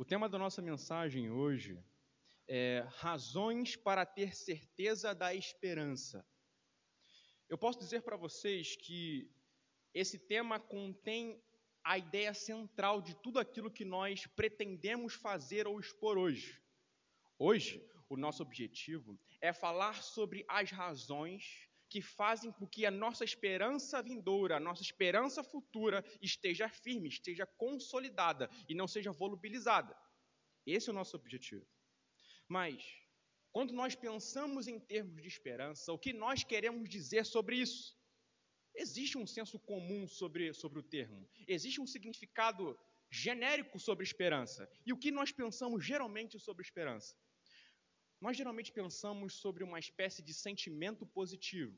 O tema da nossa mensagem hoje é razões para ter certeza da esperança. Eu posso dizer para vocês que esse tema contém a ideia central de tudo aquilo que nós pretendemos fazer ou expor hoje. Hoje, o nosso objetivo é falar sobre as razões que fazem com que a nossa esperança vindoura, a nossa esperança futura esteja firme, esteja consolidada e não seja volubilizada. Esse é o nosso objetivo. Mas, quando nós pensamos em termos de esperança, o que nós queremos dizer sobre isso? Existe um senso comum sobre, sobre o termo, existe um significado genérico sobre esperança. E o que nós pensamos geralmente sobre esperança? Nós geralmente pensamos sobre uma espécie de sentimento positivo,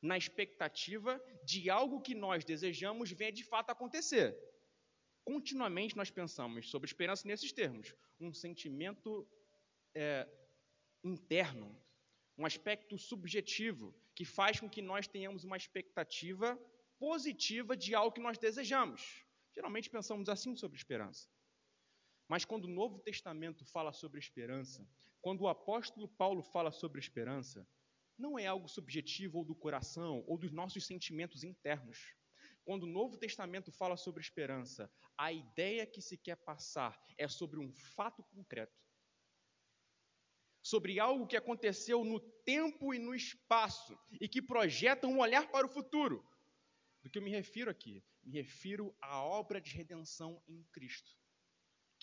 na expectativa de algo que nós desejamos venha de fato acontecer. Continuamente nós pensamos sobre esperança nesses termos: um sentimento é, interno, um aspecto subjetivo que faz com que nós tenhamos uma expectativa positiva de algo que nós desejamos. Geralmente pensamos assim sobre esperança. Mas quando o Novo Testamento fala sobre esperança, quando o apóstolo Paulo fala sobre esperança, não é algo subjetivo ou do coração ou dos nossos sentimentos internos. Quando o Novo Testamento fala sobre esperança, a ideia que se quer passar é sobre um fato concreto. Sobre algo que aconteceu no tempo e no espaço e que projeta um olhar para o futuro. Do que eu me refiro aqui? Me refiro à obra de redenção em Cristo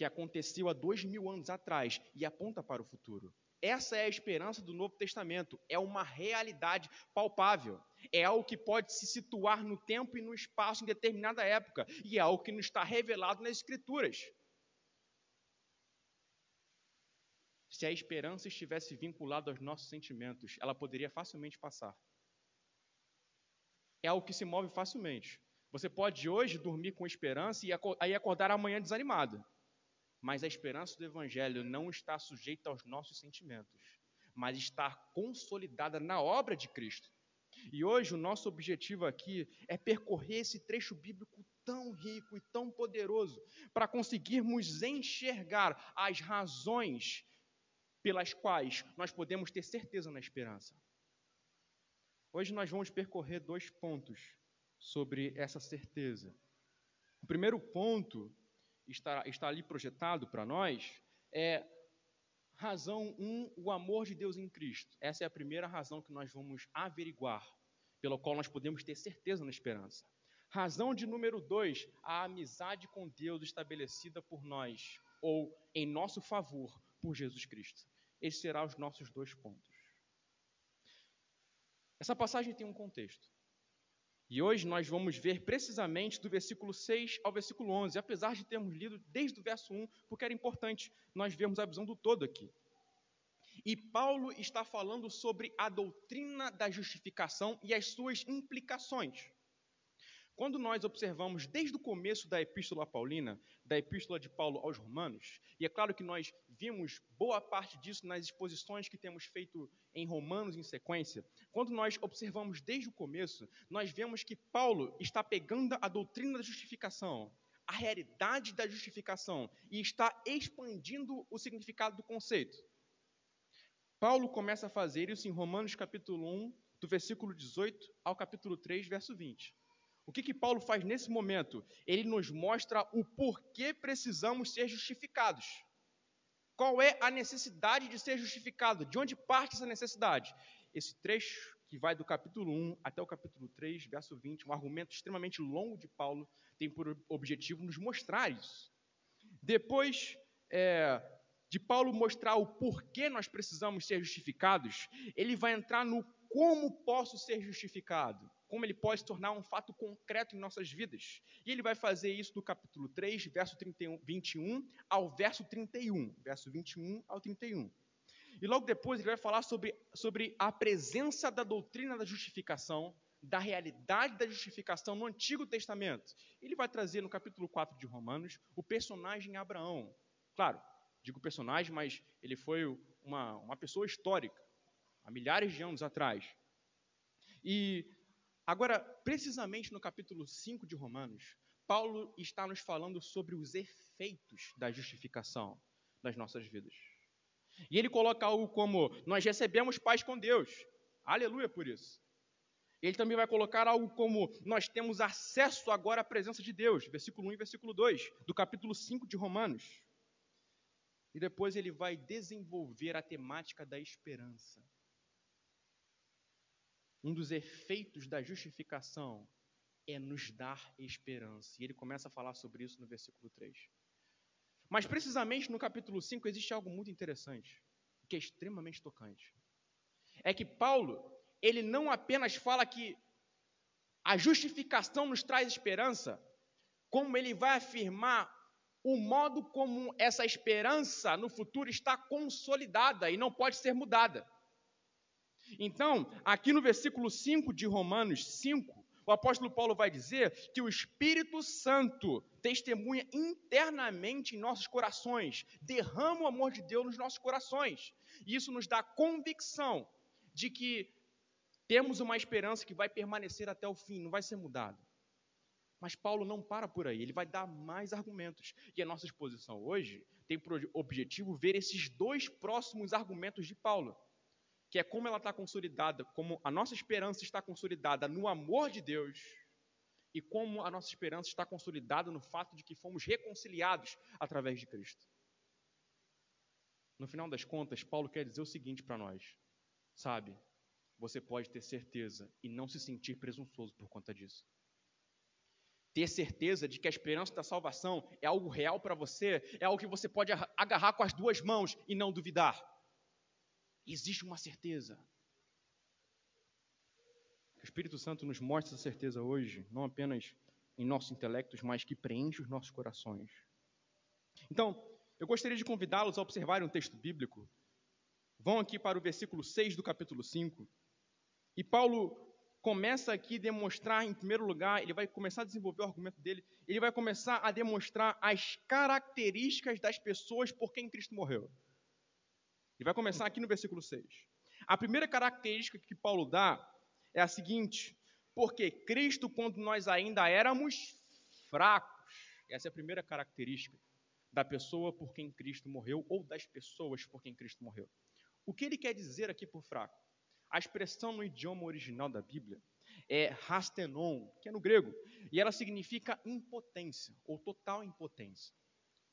que aconteceu há dois mil anos atrás e aponta para o futuro. Essa é a esperança do Novo Testamento, é uma realidade palpável, é algo que pode se situar no tempo e no espaço em determinada época, e é algo que nos está revelado nas Escrituras. Se a esperança estivesse vinculada aos nossos sentimentos, ela poderia facilmente passar. É algo que se move facilmente. Você pode hoje dormir com esperança e acordar amanhã desanimado. Mas a esperança do Evangelho não está sujeita aos nossos sentimentos, mas está consolidada na obra de Cristo. E hoje o nosso objetivo aqui é percorrer esse trecho bíblico tão rico e tão poderoso para conseguirmos enxergar as razões pelas quais nós podemos ter certeza na esperança. Hoje nós vamos percorrer dois pontos sobre essa certeza. O primeiro ponto está, está ali projetado para nós é razão um, o amor de Deus em Cristo. Essa é a primeira razão que nós vamos averiguar, pela qual nós podemos ter certeza na esperança. Razão de número dois, a amizade com Deus estabelecida por nós, ou em nosso favor, por Jesus Cristo. Esses serão os nossos dois pontos. Essa passagem tem um contexto. E hoje nós vamos ver precisamente do versículo 6 ao versículo 11, apesar de termos lido desde o verso 1, porque era importante nós vermos a visão do todo aqui. E Paulo está falando sobre a doutrina da justificação e as suas implicações. Quando nós observamos desde o começo da epístola paulina, da epístola de Paulo aos Romanos, e é claro que nós vimos boa parte disso nas exposições que temos feito em Romanos em sequência, quando nós observamos desde o começo, nós vemos que Paulo está pegando a doutrina da justificação, a realidade da justificação, e está expandindo o significado do conceito. Paulo começa a fazer isso em Romanos capítulo 1, do versículo 18 ao capítulo 3, verso 20. O que, que Paulo faz nesse momento? Ele nos mostra o porquê precisamos ser justificados. Qual é a necessidade de ser justificado? De onde parte essa necessidade? Esse trecho, que vai do capítulo 1 até o capítulo 3, verso 20, um argumento extremamente longo de Paulo, tem por objetivo nos mostrar isso. Depois é, de Paulo mostrar o porquê nós precisamos ser justificados, ele vai entrar no como posso ser justificado como ele pode se tornar um fato concreto em nossas vidas. E ele vai fazer isso do capítulo 3, verso 31, 21 ao verso 31. Verso 21 ao 31. E logo depois ele vai falar sobre, sobre a presença da doutrina da justificação, da realidade da justificação no Antigo Testamento. Ele vai trazer no capítulo 4 de Romanos o personagem Abraão. Claro, digo personagem, mas ele foi uma, uma pessoa histórica, há milhares de anos atrás. E Agora, precisamente no capítulo 5 de Romanos, Paulo está nos falando sobre os efeitos da justificação nas nossas vidas. E ele coloca algo como: nós recebemos paz com Deus. Aleluia por isso. Ele também vai colocar algo como: nós temos acesso agora à presença de Deus, versículo 1 e versículo 2, do capítulo 5 de Romanos. E depois ele vai desenvolver a temática da esperança. Um dos efeitos da justificação é nos dar esperança. E ele começa a falar sobre isso no versículo 3. Mas precisamente no capítulo 5 existe algo muito interessante, que é extremamente tocante. É que Paulo, ele não apenas fala que a justificação nos traz esperança, como ele vai afirmar o modo como essa esperança no futuro está consolidada e não pode ser mudada. Então, aqui no versículo 5 de Romanos 5, o apóstolo Paulo vai dizer que o Espírito Santo testemunha internamente em nossos corações, derrama o amor de Deus nos nossos corações. E isso nos dá convicção de que temos uma esperança que vai permanecer até o fim, não vai ser mudada. Mas Paulo não para por aí, ele vai dar mais argumentos. E a nossa exposição hoje tem por objetivo ver esses dois próximos argumentos de Paulo que é como ela está consolidada, como a nossa esperança está consolidada no amor de Deus e como a nossa esperança está consolidada no fato de que fomos reconciliados através de Cristo. No final das contas, Paulo quer dizer o seguinte para nós: sabe, você pode ter certeza e não se sentir presunçoso por conta disso. Ter certeza de que a esperança da salvação é algo real para você, é algo que você pode agarrar com as duas mãos e não duvidar. Existe uma certeza. O Espírito Santo nos mostra essa certeza hoje, não apenas em nossos intelectos, mas que preenche os nossos corações. Então, eu gostaria de convidá-los a observarem um texto bíblico. Vão aqui para o versículo 6 do capítulo 5. E Paulo começa aqui a demonstrar, em primeiro lugar, ele vai começar a desenvolver o argumento dele, ele vai começar a demonstrar as características das pessoas por quem Cristo morreu. Ele vai começar aqui no versículo 6. A primeira característica que Paulo dá é a seguinte: porque Cristo, quando nós ainda éramos fracos, essa é a primeira característica da pessoa por quem Cristo morreu ou das pessoas por quem Cristo morreu. O que ele quer dizer aqui por fraco? A expressão no idioma original da Bíblia é rastenon, que é no grego, e ela significa impotência ou total impotência.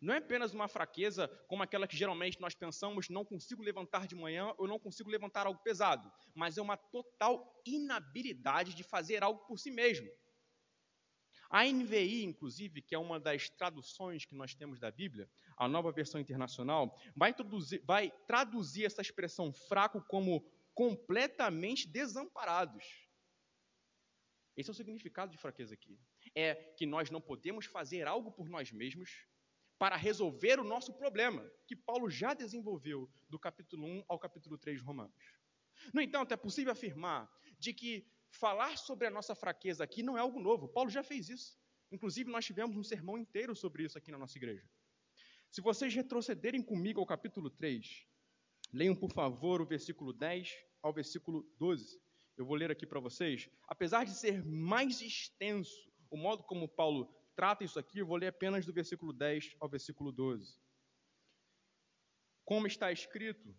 Não é apenas uma fraqueza como aquela que geralmente nós pensamos, não consigo levantar de manhã ou não consigo levantar algo pesado, mas é uma total inabilidade de fazer algo por si mesmo. A NVI, inclusive, que é uma das traduções que nós temos da Bíblia, a nova versão internacional, vai, vai traduzir essa expressão fraco como completamente desamparados. Esse é o significado de fraqueza aqui. É que nós não podemos fazer algo por nós mesmos, para resolver o nosso problema, que Paulo já desenvolveu do capítulo 1 ao capítulo 3 de Romanos. No entanto, é possível afirmar de que falar sobre a nossa fraqueza aqui não é algo novo. Paulo já fez isso. Inclusive, nós tivemos um sermão inteiro sobre isso aqui na nossa igreja. Se vocês retrocederem comigo ao capítulo 3, leiam, por favor, o versículo 10 ao versículo 12. Eu vou ler aqui para vocês. Apesar de ser mais extenso o modo como Paulo trata isso aqui, eu vou ler apenas do versículo 10 ao versículo 12. Como está escrito: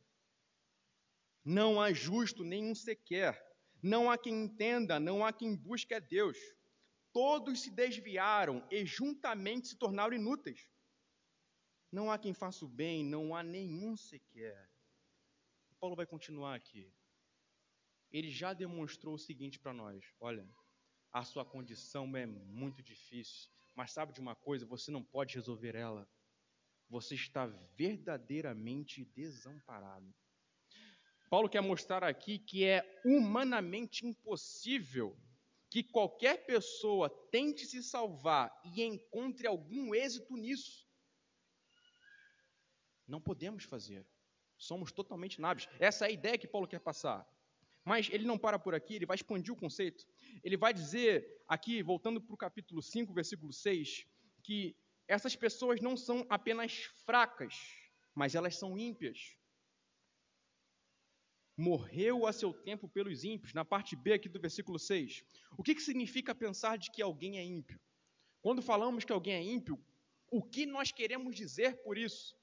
Não há justo nenhum sequer, não há quem entenda, não há quem busque a Deus. Todos se desviaram e juntamente se tornaram inúteis. Não há quem faça o bem, não há nenhum sequer. Paulo vai continuar aqui. Ele já demonstrou o seguinte para nós: olha, a sua condição é muito difícil. Mas sabe de uma coisa? Você não pode resolver ela. Você está verdadeiramente desamparado. Paulo quer mostrar aqui que é humanamente impossível que qualquer pessoa tente se salvar e encontre algum êxito nisso. Não podemos fazer. Somos totalmente nábeis. Essa é a ideia que Paulo quer passar. Mas ele não para por aqui, ele vai expandir o conceito. Ele vai dizer aqui, voltando para o capítulo 5, versículo 6, que essas pessoas não são apenas fracas, mas elas são ímpias. Morreu a seu tempo pelos ímpios, na parte B aqui do versículo 6. O que, que significa pensar de que alguém é ímpio? Quando falamos que alguém é ímpio, o que nós queremos dizer por isso?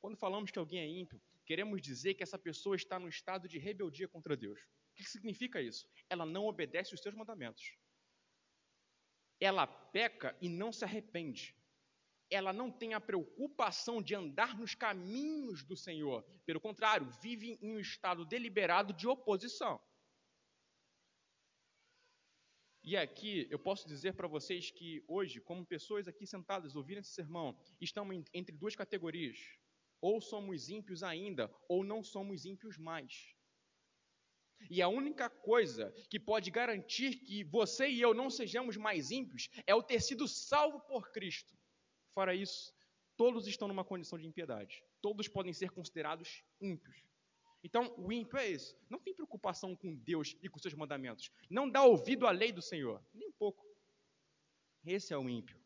Quando falamos que alguém é ímpio, queremos dizer que essa pessoa está no estado de rebeldia contra Deus. O que significa isso? Ela não obedece os seus mandamentos. Ela peca e não se arrepende. Ela não tem a preocupação de andar nos caminhos do Senhor. Pelo contrário, vive em um estado deliberado de oposição. E aqui eu posso dizer para vocês que hoje, como pessoas aqui sentadas ouvindo esse sermão, estamos entre duas categorias. Ou somos ímpios ainda, ou não somos ímpios mais. E a única coisa que pode garantir que você e eu não sejamos mais ímpios é o ter sido salvo por Cristo. Fora isso, todos estão numa condição de impiedade. Todos podem ser considerados ímpios. Então, o ímpio é esse. Não tem preocupação com Deus e com seus mandamentos. Não dá ouvido à lei do Senhor. Nem um pouco. Esse é o ímpio.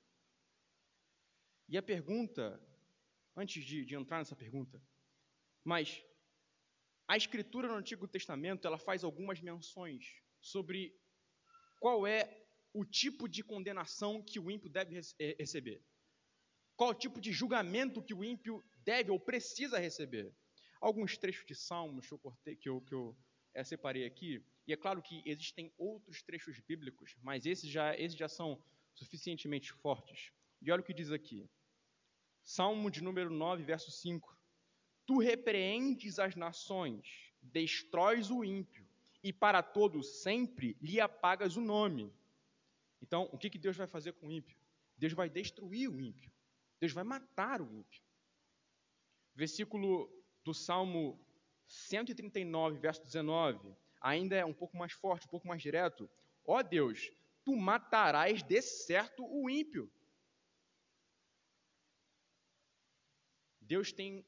E a pergunta, antes de, de entrar nessa pergunta, mas a Escritura no Antigo Testamento ela faz algumas menções sobre qual é o tipo de condenação que o ímpio deve eh, receber. Qual o tipo de julgamento que o ímpio deve ou precisa receber alguns trechos de Salmos que eu, que eu, que eu é, separei aqui. E é claro que existem outros trechos bíblicos, mas esses já, esses já são suficientemente fortes. E olha o que diz aqui. Salmo de número 9, verso 5. Tu repreendes as nações, destróis o ímpio, e para todo sempre lhe apagas o nome. Então, o que, que Deus vai fazer com o ímpio? Deus vai destruir o ímpio. Deus vai matar o ímpio. Versículo do Salmo 139, verso 19, ainda é um pouco mais forte, um pouco mais direto. Ó Deus, tu matarás de certo o ímpio. Deus tem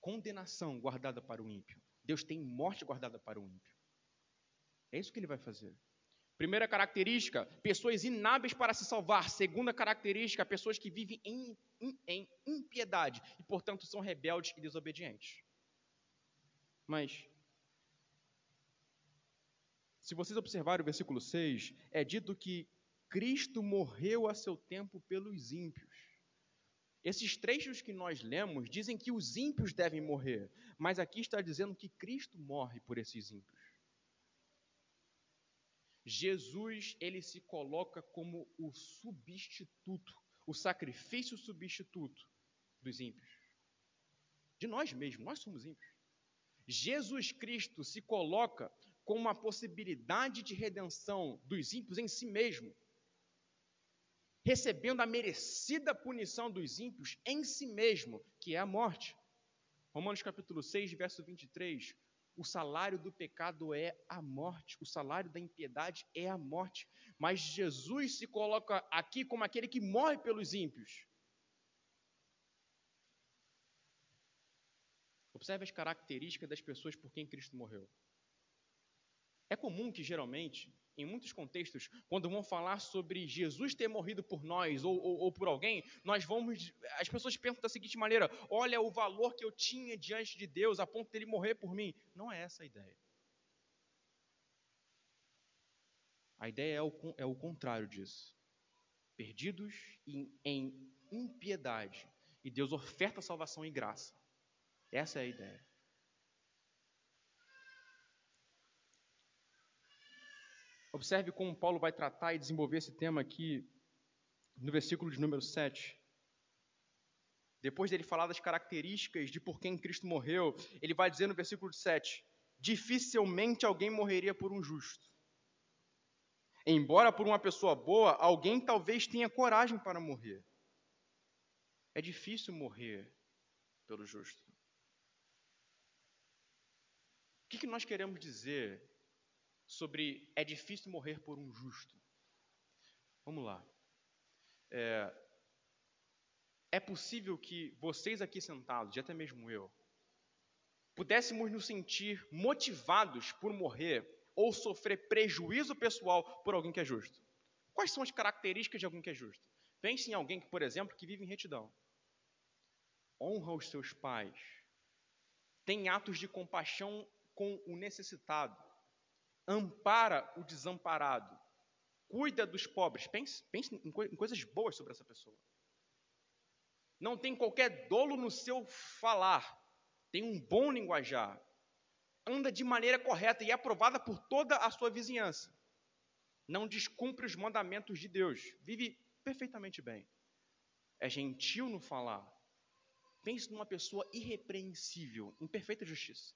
condenação guardada para o ímpio. Deus tem morte guardada para o ímpio. É isso que ele vai fazer. Primeira característica, pessoas inábeis para se salvar. Segunda característica, pessoas que vivem em, em, em impiedade e, portanto, são rebeldes e desobedientes. Mas, se vocês observarem o versículo 6, é dito que Cristo morreu a seu tempo pelos ímpios. Esses trechos que nós lemos dizem que os ímpios devem morrer, mas aqui está dizendo que Cristo morre por esses ímpios. Jesus, ele se coloca como o substituto, o sacrifício substituto dos ímpios. De nós mesmos, nós somos ímpios. Jesus Cristo se coloca como uma possibilidade de redenção dos ímpios em si mesmo, recebendo a merecida punição dos ímpios em si mesmo, que é a morte. Romanos capítulo 6, verso 23, o salário do pecado é a morte, o salário da impiedade é a morte. Mas Jesus se coloca aqui como aquele que morre pelos ímpios. Observe as características das pessoas por quem Cristo morreu. É comum que, geralmente, em muitos contextos, quando vão falar sobre Jesus ter morrido por nós ou, ou, ou, por alguém, nós vamos. As pessoas pensam da seguinte maneira: olha o valor que eu tinha diante de Deus a ponto dele morrer por mim. Não é essa a ideia. A ideia é o, é o contrário disso. Perdidos em, em impiedade. E Deus oferta salvação e graça. Essa é a ideia. Observe como Paulo vai tratar e desenvolver esse tema aqui no versículo de número 7. Depois dele falar das características de por quem Cristo morreu, ele vai dizer no versículo 7: Dificilmente alguém morreria por um justo. Embora por uma pessoa boa, alguém talvez tenha coragem para morrer. É difícil morrer pelo justo. O que, que nós queremos dizer sobre é difícil morrer por um justo. Vamos lá. É, é possível que vocês aqui sentados, e até mesmo eu, pudéssemos nos sentir motivados por morrer ou sofrer prejuízo pessoal por alguém que é justo. Quais são as características de alguém que é justo? Pense em alguém que, por exemplo, que vive em retidão. Honra os seus pais. Tem atos de compaixão com o necessitado ampara o desamparado, cuida dos pobres. Pense, pense em, co em coisas boas sobre essa pessoa. Não tem qualquer dolo no seu falar. Tem um bom linguajar. Anda de maneira correta e é aprovada por toda a sua vizinhança. Não descumpre os mandamentos de Deus. Vive perfeitamente bem. É gentil no falar. Pense numa pessoa irrepreensível, em perfeita justiça.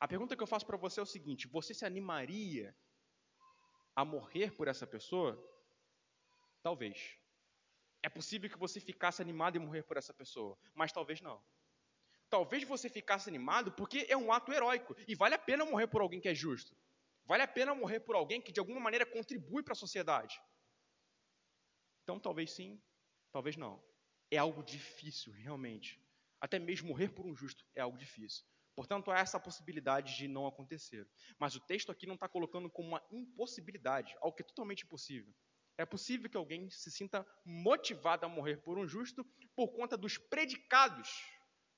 A pergunta que eu faço para você é o seguinte: você se animaria a morrer por essa pessoa? Talvez. É possível que você ficasse animado em morrer por essa pessoa, mas talvez não. Talvez você ficasse animado porque é um ato heróico e vale a pena morrer por alguém que é justo. Vale a pena morrer por alguém que de alguma maneira contribui para a sociedade. Então, talvez sim, talvez não. É algo difícil, realmente. Até mesmo morrer por um justo é algo difícil. Portanto, há essa possibilidade de não acontecer. Mas o texto aqui não está colocando como uma impossibilidade, algo que é totalmente impossível. É possível que alguém se sinta motivado a morrer por um justo por conta dos predicados,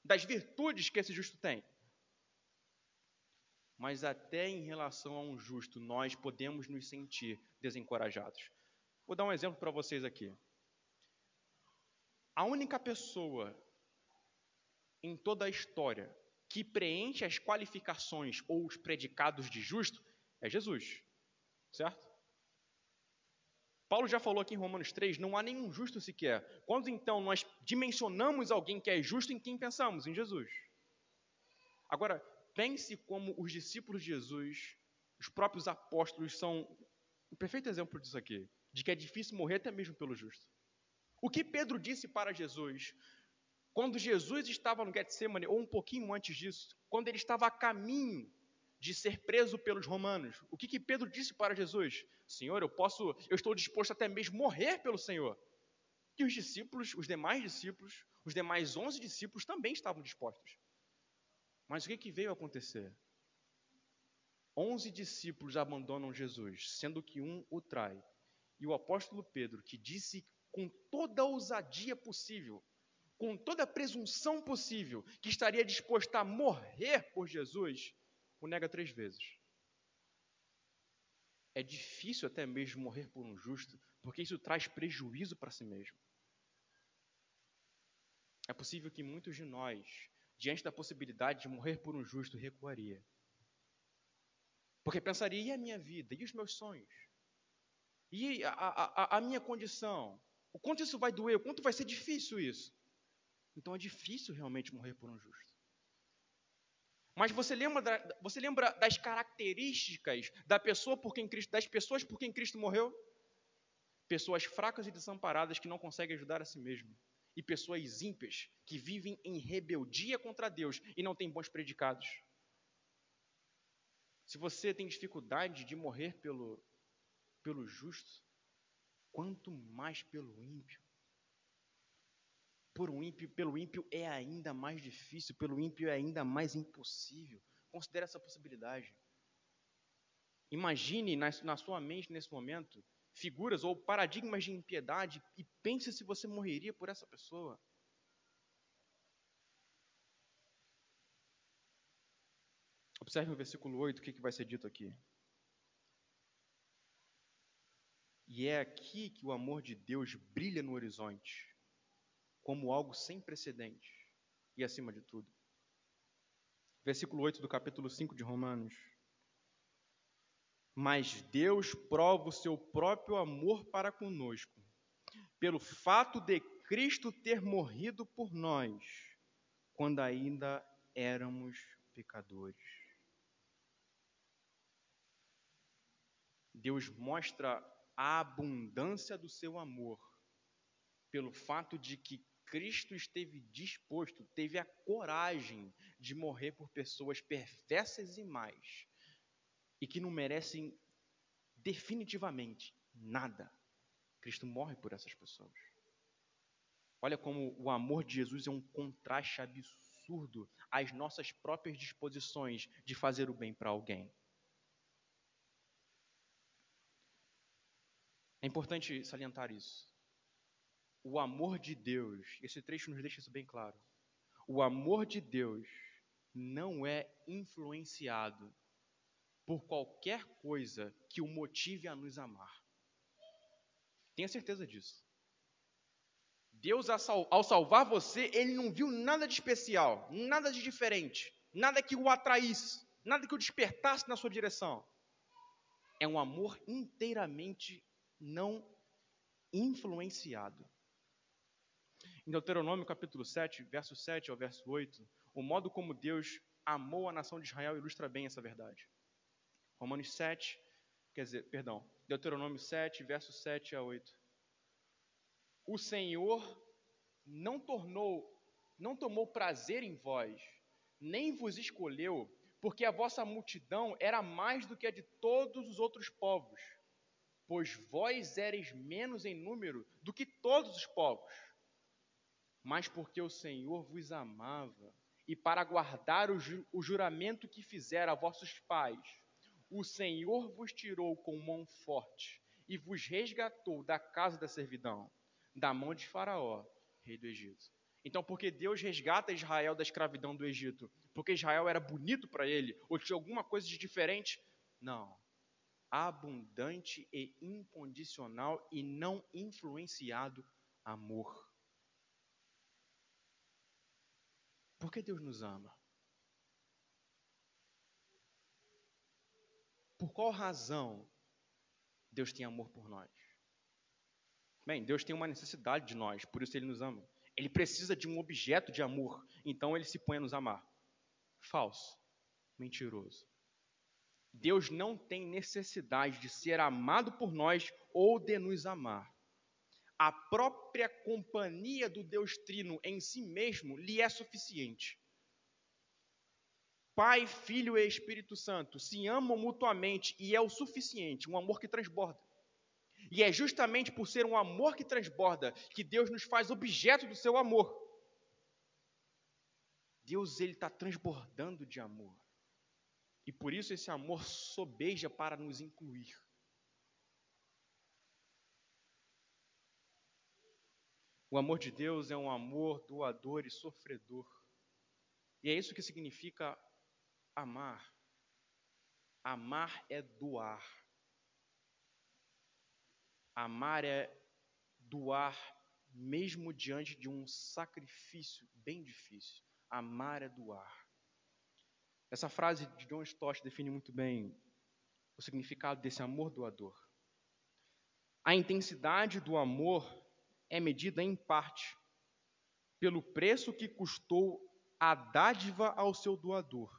das virtudes que esse justo tem. Mas até em relação a um justo, nós podemos nos sentir desencorajados. Vou dar um exemplo para vocês aqui. A única pessoa em toda a história que preenche as qualificações ou os predicados de justo é Jesus. Certo? Paulo já falou aqui em Romanos 3: não há nenhum justo sequer. Quando então nós dimensionamos alguém que é justo, em quem pensamos? Em Jesus. Agora, pense como os discípulos de Jesus, os próprios apóstolos, são um perfeito exemplo disso aqui, de que é difícil morrer até mesmo pelo justo. O que Pedro disse para Jesus quando Jesus estava no Getsemane, ou um pouquinho antes disso, quando ele estava a caminho de ser preso pelos romanos, o que, que Pedro disse para Jesus? Senhor, eu posso, eu estou disposto até mesmo morrer pelo Senhor. E os discípulos, os demais discípulos, os demais onze discípulos também estavam dispostos. Mas o que, que veio a acontecer? Onze discípulos abandonam Jesus, sendo que um o trai. E o apóstolo Pedro, que disse com toda a ousadia possível, com toda a presunção possível, que estaria disposto a morrer por Jesus, o nega três vezes. É difícil até mesmo morrer por um justo, porque isso traz prejuízo para si mesmo. É possível que muitos de nós, diante da possibilidade de morrer por um justo, recuaria. Porque pensaria, e a minha vida? E os meus sonhos? E a, a, a minha condição? O quanto isso vai doer? O quanto vai ser difícil isso? Então é difícil realmente morrer por um justo. Mas você lembra, você lembra das características da pessoa por quem Cristo, das pessoas por quem Cristo morreu? Pessoas fracas e desamparadas que não conseguem ajudar a si mesmo. E pessoas ímpias que vivem em rebeldia contra Deus e não têm bons predicados. Se você tem dificuldade de morrer pelo, pelo justo, quanto mais pelo ímpio por um ímpio, pelo ímpio é ainda mais difícil, pelo ímpio é ainda mais impossível. Considere essa possibilidade. Imagine na, na sua mente nesse momento figuras ou paradigmas de impiedade e pense se você morreria por essa pessoa. Observe o versículo 8, o que, que vai ser dito aqui. E é aqui que o amor de Deus brilha no horizonte como algo sem precedente e acima de tudo. Versículo 8 do capítulo 5 de Romanos. Mas Deus prova o seu próprio amor para conosco, pelo fato de Cristo ter morrido por nós, quando ainda éramos pecadores. Deus mostra a abundância do seu amor pelo fato de que Cristo esteve disposto, teve a coragem de morrer por pessoas perversas e mais, e que não merecem definitivamente nada. Cristo morre por essas pessoas. Olha como o amor de Jesus é um contraste absurdo às nossas próprias disposições de fazer o bem para alguém. É importante salientar isso o amor de Deus, esse trecho nos deixa isso bem claro. O amor de Deus não é influenciado por qualquer coisa que o motive a nos amar. Tenha certeza disso. Deus, ao salvar você, ele não viu nada de especial, nada de diferente, nada que o atraísse, nada que o despertasse na sua direção. É um amor inteiramente não influenciado. Em Deuteronômio capítulo 7, verso 7 ao verso 8, o modo como Deus amou a nação de Israel ilustra bem essa verdade. Romanos 7, quer dizer, perdão, Deuteronômio 7, verso 7 a 8. O Senhor não tornou, não tomou prazer em vós, nem vos escolheu, porque a vossa multidão era mais do que a de todos os outros povos, pois vós eres menos em número do que todos os povos mas porque o Senhor vos amava, e para guardar o, ju o juramento que fizera a vossos pais, o Senhor vos tirou com mão forte e vos resgatou da casa da servidão, da mão de Faraó, rei do Egito. Então, porque Deus resgata Israel da escravidão do Egito? Porque Israel era bonito para ele? Ou tinha alguma coisa de diferente? Não. Abundante e incondicional e não influenciado amor. Por que Deus nos ama? Por qual razão Deus tem amor por nós? Bem, Deus tem uma necessidade de nós, por isso Ele nos ama. Ele precisa de um objeto de amor, então Ele se põe a nos amar. Falso, mentiroso. Deus não tem necessidade de ser amado por nós ou de nos amar a própria companhia do Deus Trino em si mesmo lhe é suficiente. Pai, Filho e Espírito Santo se amam mutuamente e é o suficiente, um amor que transborda. E é justamente por ser um amor que transborda que Deus nos faz objeto do seu amor. Deus ele está transbordando de amor. E por isso esse amor sobeja para nos incluir. O amor de Deus é um amor doador e sofredor. E é isso que significa amar. Amar é doar. Amar é doar mesmo diante de um sacrifício bem difícil. Amar é doar. Essa frase de John Stott define muito bem o significado desse amor doador. A intensidade do amor é medida em parte pelo preço que custou a dádiva ao seu doador,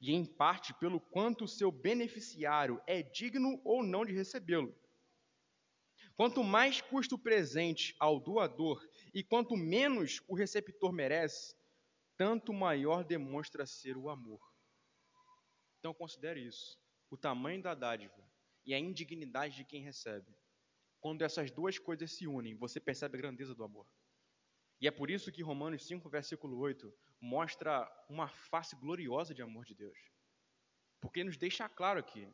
e em parte pelo quanto seu beneficiário é digno ou não de recebê-lo. Quanto mais custa o presente ao doador e quanto menos o receptor merece, tanto maior demonstra ser o amor. Então considere isso: o tamanho da dádiva e a indignidade de quem recebe. Quando essas duas coisas se unem, você percebe a grandeza do amor. E é por isso que Romanos 5, versículo 8, mostra uma face gloriosa de amor de Deus. Porque nos deixa claro aqui: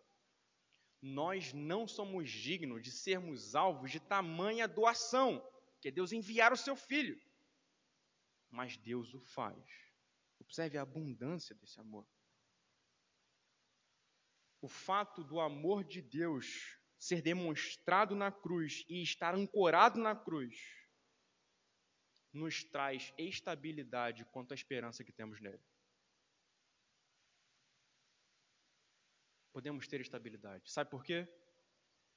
nós não somos dignos de sermos alvos de tamanha doação, que é Deus enviar o seu filho. Mas Deus o faz. Observe a abundância desse amor. O fato do amor de Deus ser demonstrado na cruz e estar ancorado na cruz, nos traz estabilidade quanto à esperança que temos nele. Podemos ter estabilidade. Sabe por quê?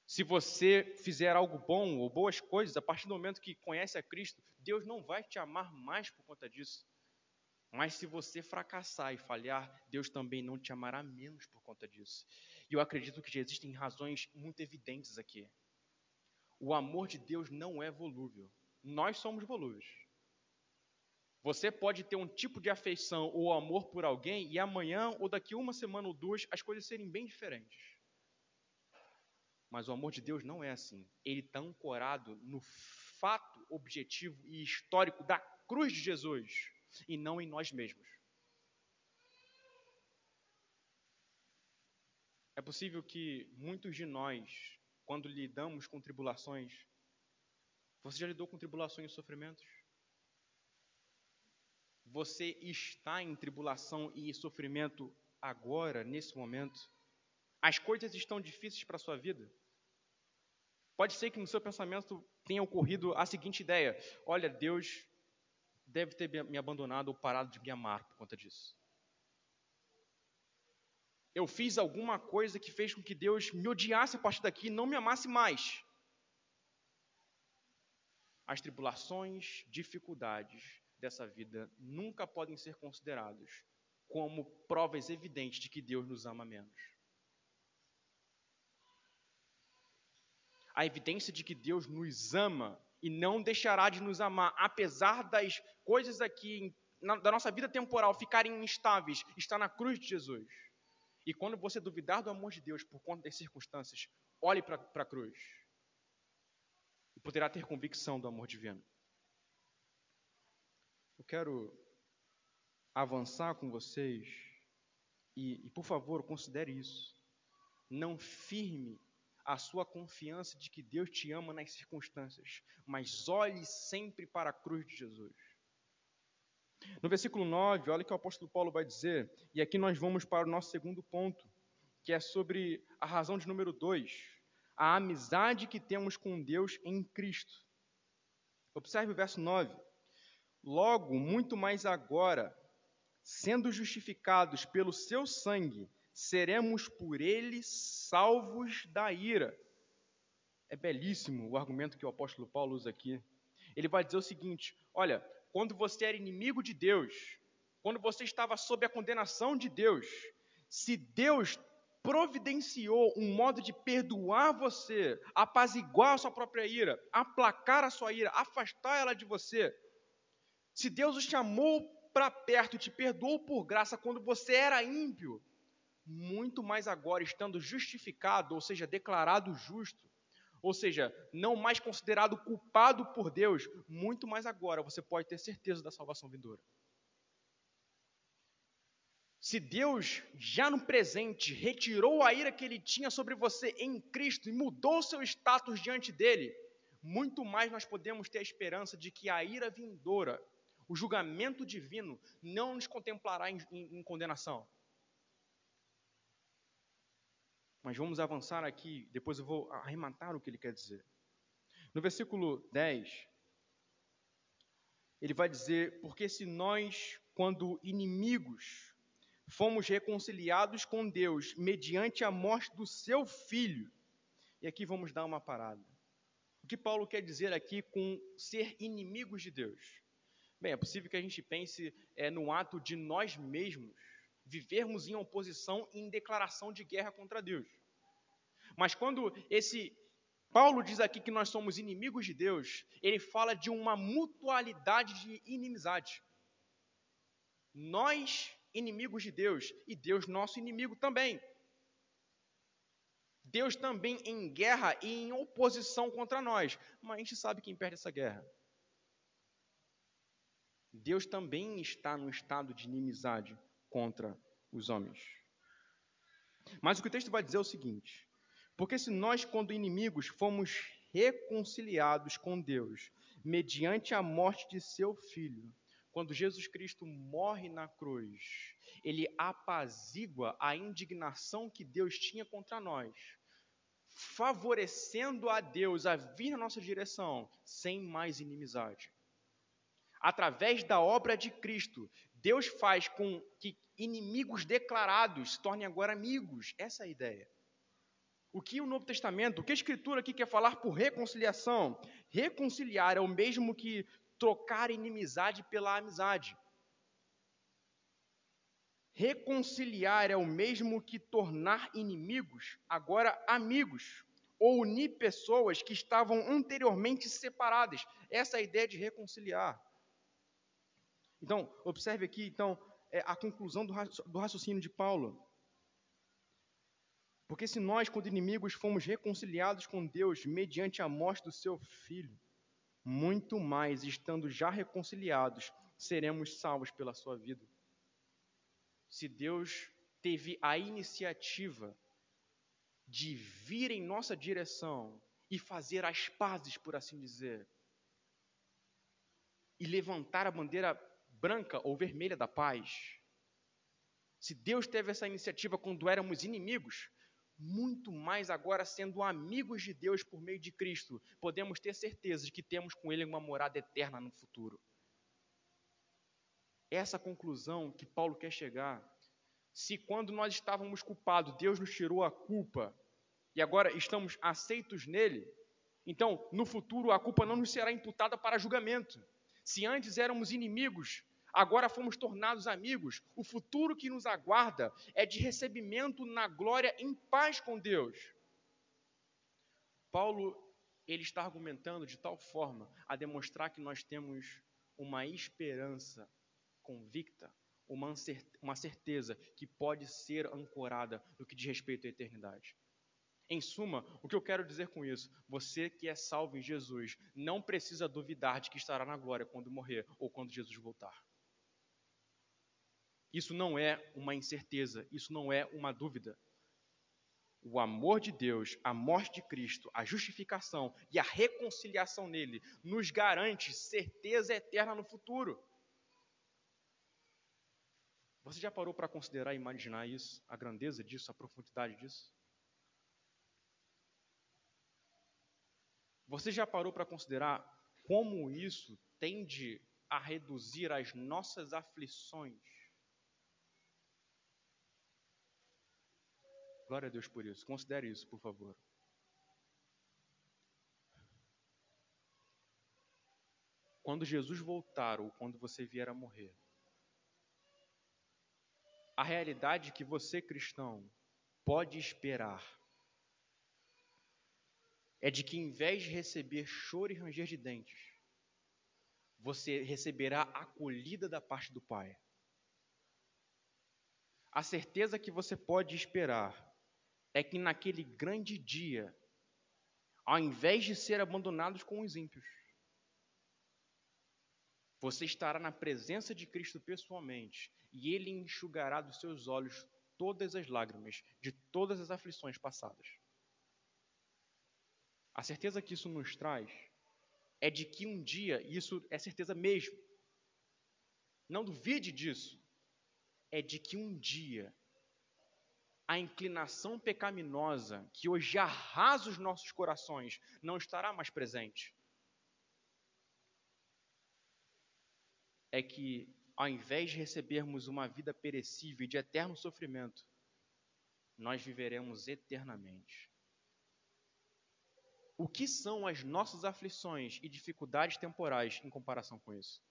Se você fizer algo bom ou boas coisas, a partir do momento que conhece a Cristo, Deus não vai te amar mais por conta disso. Mas se você fracassar e falhar, Deus também não te amará menos por conta disso. E eu acredito que existem razões muito evidentes aqui. O amor de Deus não é volúvel. Nós somos volúveis. Você pode ter um tipo de afeição ou amor por alguém e amanhã ou daqui uma semana ou duas as coisas serem bem diferentes. Mas o amor de Deus não é assim. Ele está ancorado no fato objetivo e histórico da cruz de Jesus e não em nós mesmos. É possível que muitos de nós, quando lidamos com tribulações, você já lidou com tribulações e sofrimentos? Você está em tribulação e sofrimento agora, nesse momento? As coisas estão difíceis para a sua vida? Pode ser que no seu pensamento tenha ocorrido a seguinte ideia: olha, Deus deve ter me abandonado ou parado de me amar por conta disso. Eu fiz alguma coisa que fez com que Deus me odiasse a partir daqui e não me amasse mais. As tribulações, dificuldades dessa vida nunca podem ser considerados como provas evidentes de que Deus nos ama menos. A evidência de que Deus nos ama e não deixará de nos amar, apesar das coisas aqui na, da nossa vida temporal ficarem instáveis, está na cruz de Jesus. E quando você duvidar do amor de Deus por conta das circunstâncias, olhe para a cruz e poderá ter convicção do amor divino. Eu quero avançar com vocês e, e por favor, considere isso. Não firme a sua confiança de que Deus te ama nas circunstâncias, mas olhe sempre para a cruz de Jesus. No versículo 9, olha o que o apóstolo Paulo vai dizer, e aqui nós vamos para o nosso segundo ponto, que é sobre a razão de número 2, a amizade que temos com Deus em Cristo. Observe o verso 9. Logo, muito mais agora, sendo justificados pelo seu sangue, seremos por ele salvos da ira. É belíssimo o argumento que o apóstolo Paulo usa aqui. Ele vai dizer o seguinte: olha, quando você era inimigo de Deus, quando você estava sob a condenação de Deus, se Deus providenciou um modo de perdoar você, apaziguar a sua própria ira, aplacar a sua ira, afastar ela de você, se Deus o chamou para perto te perdoou por graça quando você era ímpio, muito mais agora, estando justificado, ou seja, declarado justo, ou seja, não mais considerado culpado por Deus, muito mais agora você pode ter certeza da salvação vindoura. Se Deus, já no presente, retirou a ira que ele tinha sobre você em Cristo e mudou seu status diante dele, muito mais nós podemos ter a esperança de que a ira vindoura, o julgamento divino, não nos contemplará em, em, em condenação. Mas vamos avançar aqui, depois eu vou arrematar o que ele quer dizer. No versículo 10, ele vai dizer: Porque se nós, quando inimigos, fomos reconciliados com Deus mediante a morte do seu filho. E aqui vamos dar uma parada. O que Paulo quer dizer aqui com ser inimigos de Deus? Bem, é possível que a gente pense é, no ato de nós mesmos vivermos em oposição e em declaração de guerra contra Deus. Mas quando esse Paulo diz aqui que nós somos inimigos de Deus, ele fala de uma mutualidade de inimizade. Nós, inimigos de Deus, e Deus, nosso inimigo também. Deus também em guerra e em oposição contra nós, mas a gente sabe quem perde essa guerra. Deus também está no estado de inimizade contra os homens. Mas o que o texto vai dizer é o seguinte: porque se nós, quando inimigos, fomos reconciliados com Deus, mediante a morte de seu filho, quando Jesus Cristo morre na cruz, ele apazigua a indignação que Deus tinha contra nós, favorecendo a Deus a vir na nossa direção sem mais inimizade através da obra de Cristo, Deus faz com que inimigos declarados se tornem agora amigos. Essa é a ideia. O que o Novo Testamento, o que a Escritura aqui quer falar por reconciliação? Reconciliar é o mesmo que trocar inimizade pela amizade. Reconciliar é o mesmo que tornar inimigos agora amigos, ou unir pessoas que estavam anteriormente separadas. Essa é a ideia de reconciliar. Então, observe aqui então é, a conclusão do raciocínio de Paulo. Porque se nós, quando inimigos, fomos reconciliados com Deus mediante a morte do seu filho, muito mais, estando já reconciliados, seremos salvos pela sua vida. Se Deus teve a iniciativa de vir em nossa direção e fazer as pazes, por assim dizer, e levantar a bandeira branca ou vermelha da paz. Se Deus teve essa iniciativa quando éramos inimigos, muito mais agora sendo amigos de Deus por meio de Cristo, podemos ter certeza de que temos com Ele uma morada eterna no futuro. Essa conclusão que Paulo quer chegar, se quando nós estávamos culpados, Deus nos tirou a culpa e agora estamos aceitos nele, então no futuro a culpa não nos será imputada para julgamento. Se antes éramos inimigos, agora fomos tornados amigos. O futuro que nos aguarda é de recebimento na glória em paz com Deus. Paulo ele está argumentando de tal forma a demonstrar que nós temos uma esperança convicta, uma certeza que pode ser ancorada no que diz respeito à eternidade. Em suma, o que eu quero dizer com isso? Você que é salvo em Jesus não precisa duvidar de que estará na glória quando morrer ou quando Jesus voltar. Isso não é uma incerteza, isso não é uma dúvida. O amor de Deus, a morte de Cristo, a justificação e a reconciliação nele nos garante certeza eterna no futuro. Você já parou para considerar e imaginar isso, a grandeza disso, a profundidade disso? Você já parou para considerar como isso tende a reduzir as nossas aflições? Glória a Deus por isso. Considere isso, por favor. Quando Jesus voltar ou quando você vier a morrer, a realidade que você, cristão, pode esperar é de que, em vez de receber choro e ranger de dentes, você receberá acolhida da parte do Pai. A certeza que você pode esperar é que naquele grande dia, ao invés de ser abandonados com os ímpios, você estará na presença de Cristo pessoalmente e Ele enxugará dos seus olhos todas as lágrimas de todas as aflições passadas. A certeza que isso nos traz é de que um dia, e isso é certeza mesmo, não duvide disso, é de que um dia a inclinação pecaminosa que hoje arrasa os nossos corações não estará mais presente. É que, ao invés de recebermos uma vida perecível e de eterno sofrimento, nós viveremos eternamente o que são as nossas aflições e dificuldades temporais em comparação com isso?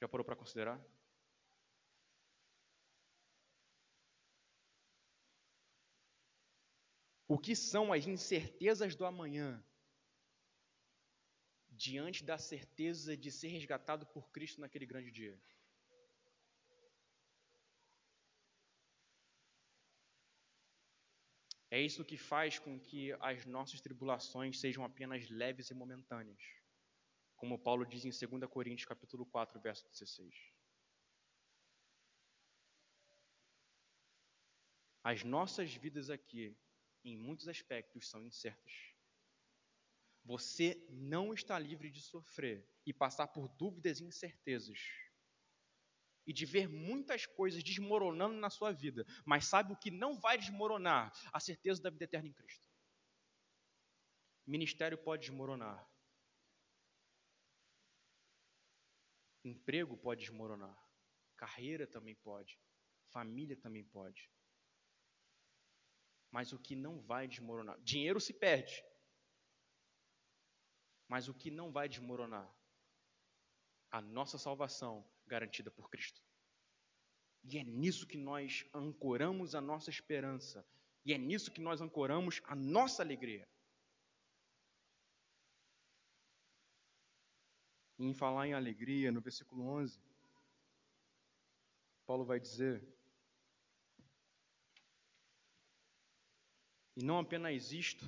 Já parou para considerar? O que são as incertezas do amanhã diante da certeza de ser resgatado por Cristo naquele grande dia? É isso que faz com que as nossas tribulações sejam apenas leves e momentâneas. Como Paulo diz em 2 Coríntios capítulo 4, verso 16. As nossas vidas aqui, em muitos aspectos, são incertas. Você não está livre de sofrer e passar por dúvidas e incertezas e de ver muitas coisas desmoronando na sua vida, mas sabe o que não vai desmoronar? A certeza da vida eterna em Cristo. Ministério pode desmoronar. Emprego pode desmoronar. Carreira também pode. Família também pode. Mas o que não vai desmoronar? Dinheiro se perde. Mas o que não vai desmoronar? A nossa salvação garantida por Cristo. E é nisso que nós ancoramos a nossa esperança. E é nisso que nós ancoramos a nossa alegria. E em falar em alegria, no versículo 11, Paulo vai dizer: E não apenas isto,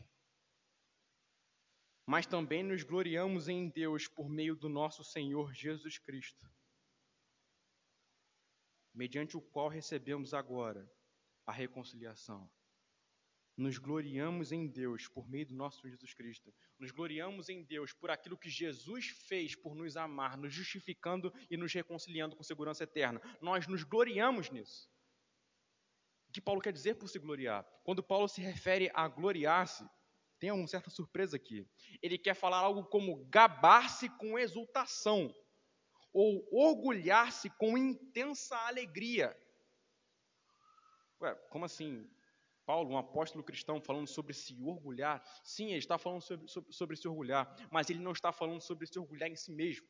mas também nos gloriamos em Deus por meio do nosso Senhor Jesus Cristo mediante o qual recebemos agora a reconciliação. Nos gloriamos em Deus por meio do nosso Jesus Cristo. Nos gloriamos em Deus por aquilo que Jesus fez por nos amar, nos justificando e nos reconciliando com segurança eterna. Nós nos gloriamos nisso. que Paulo quer dizer por se gloriar? Quando Paulo se refere a gloriar-se, tem uma certa surpresa aqui. Ele quer falar algo como gabar-se com exultação, ou orgulhar-se com intensa alegria. Ué, como assim? Paulo, um apóstolo cristão, falando sobre se orgulhar. Sim, ele está falando sobre, sobre, sobre, se orgulhar, mas ele não está falando sobre se orgulhar em si mesmo.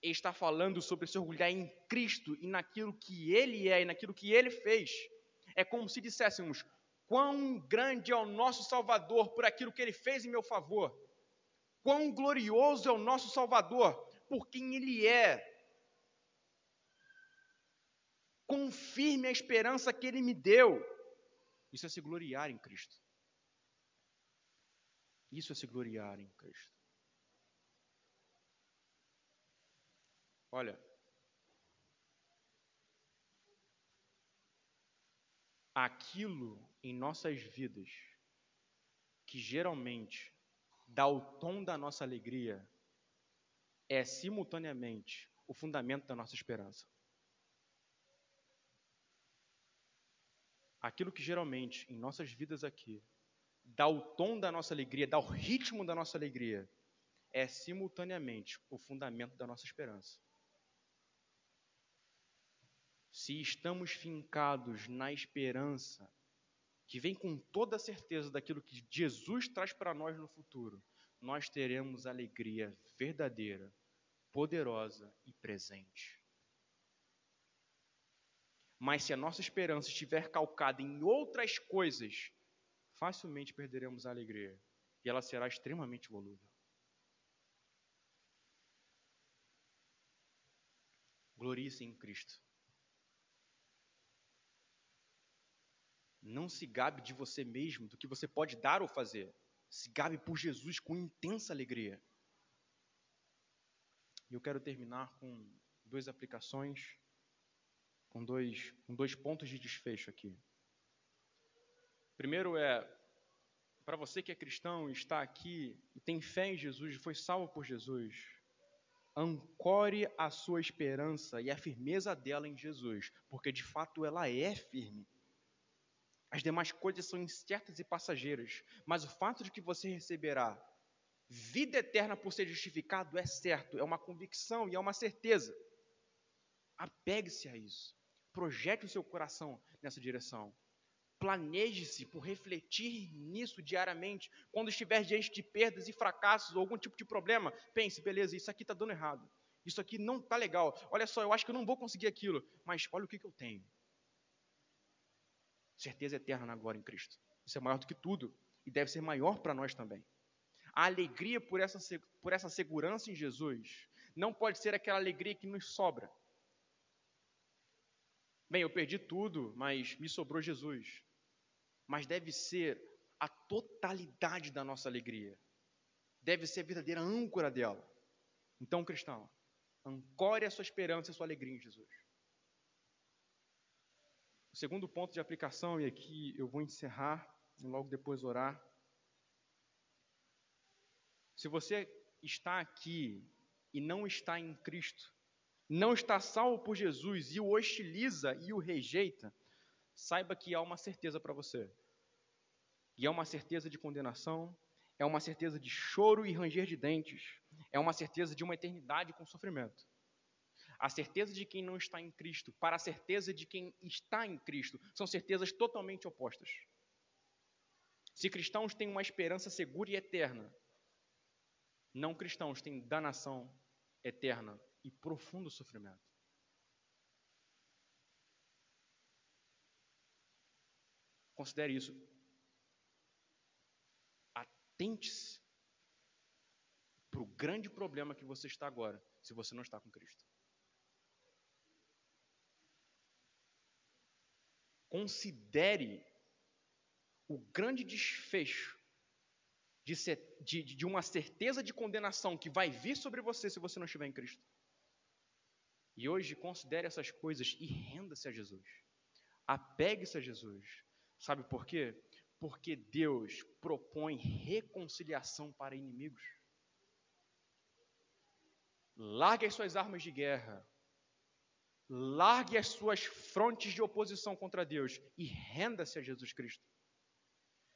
Ele está falando sobre se orgulhar em Cristo e naquilo que ele é e naquilo que ele fez. É como se disséssemos: quão grande é o nosso Salvador por aquilo que ele fez em meu favor. Quão glorioso é o nosso Salvador por quem ele é. Confirme a esperança que ele me deu. Isso é se gloriar em Cristo. Isso é se gloriar em Cristo. Olha, aquilo em nossas vidas que geralmente dá o tom da nossa alegria é simultaneamente o fundamento da nossa esperança. aquilo que geralmente em nossas vidas aqui dá o tom da nossa alegria, dá o ritmo da nossa alegria, é simultaneamente o fundamento da nossa esperança. Se estamos fincados na esperança, que vem com toda a certeza daquilo que Jesus traz para nós no futuro, nós teremos alegria verdadeira, poderosa e presente. Mas se a nossa esperança estiver calcada em outras coisas, facilmente perderemos a alegria e ela será extremamente volúvel. Glorie-se em Cristo. Não se gabe de você mesmo, do que você pode dar ou fazer. Se gabe por Jesus com intensa alegria. E eu quero terminar com duas aplicações com dois, com dois pontos de desfecho aqui. Primeiro é, para você que é cristão está aqui e tem fé em Jesus foi salvo por Jesus, ancore a sua esperança e a firmeza dela em Jesus, porque de fato ela é firme. As demais coisas são incertas e passageiras, mas o fato de que você receberá vida eterna por ser justificado é certo, é uma convicção e é uma certeza. Apegue-se a isso. Projete o seu coração nessa direção. Planeje-se por refletir nisso diariamente. Quando estiver diante de perdas e fracassos ou algum tipo de problema, pense: beleza, isso aqui está dando errado. Isso aqui não está legal. Olha só, eu acho que eu não vou conseguir aquilo. Mas olha o que, que eu tenho. Certeza eterna agora em Cristo. Isso é maior do que tudo. E deve ser maior para nós também. A alegria por essa, por essa segurança em Jesus não pode ser aquela alegria que nos sobra Bem, eu perdi tudo, mas me sobrou Jesus. Mas deve ser a totalidade da nossa alegria. Deve ser a verdadeira âncora dela. Então, cristão, ancore a sua esperança e a sua alegria em Jesus. O segundo ponto de aplicação, e aqui eu vou encerrar e logo depois orar. Se você está aqui e não está em Cristo, não está salvo por Jesus e o hostiliza e o rejeita, saiba que há uma certeza para você. E é uma certeza de condenação, é uma certeza de choro e ranger de dentes, é uma certeza de uma eternidade com sofrimento. A certeza de quem não está em Cristo para a certeza de quem está em Cristo são certezas totalmente opostas. Se cristãos têm uma esperança segura e eterna, não cristãos têm danação eterna e profundo sofrimento. Considere isso. Atente-se para o grande problema que você está agora, se você não está com Cristo. Considere o grande desfecho de, ser, de, de uma certeza de condenação que vai vir sobre você se você não estiver em Cristo. E hoje considere essas coisas e renda-se a Jesus. Apegue-se a Jesus. Sabe por quê? Porque Deus propõe reconciliação para inimigos. Largue as suas armas de guerra. Largue as suas frontes de oposição contra Deus e renda-se a Jesus Cristo.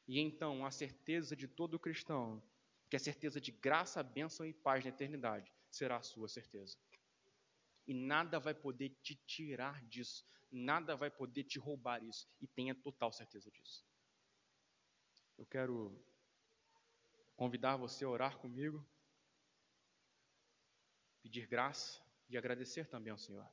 E então a certeza de todo cristão, que é a certeza de graça, bênção e paz na eternidade, será a sua certeza. E nada vai poder te tirar disso, nada vai poder te roubar isso, e tenha total certeza disso. Eu quero convidar você a orar comigo, pedir graça e agradecer também ao Senhor.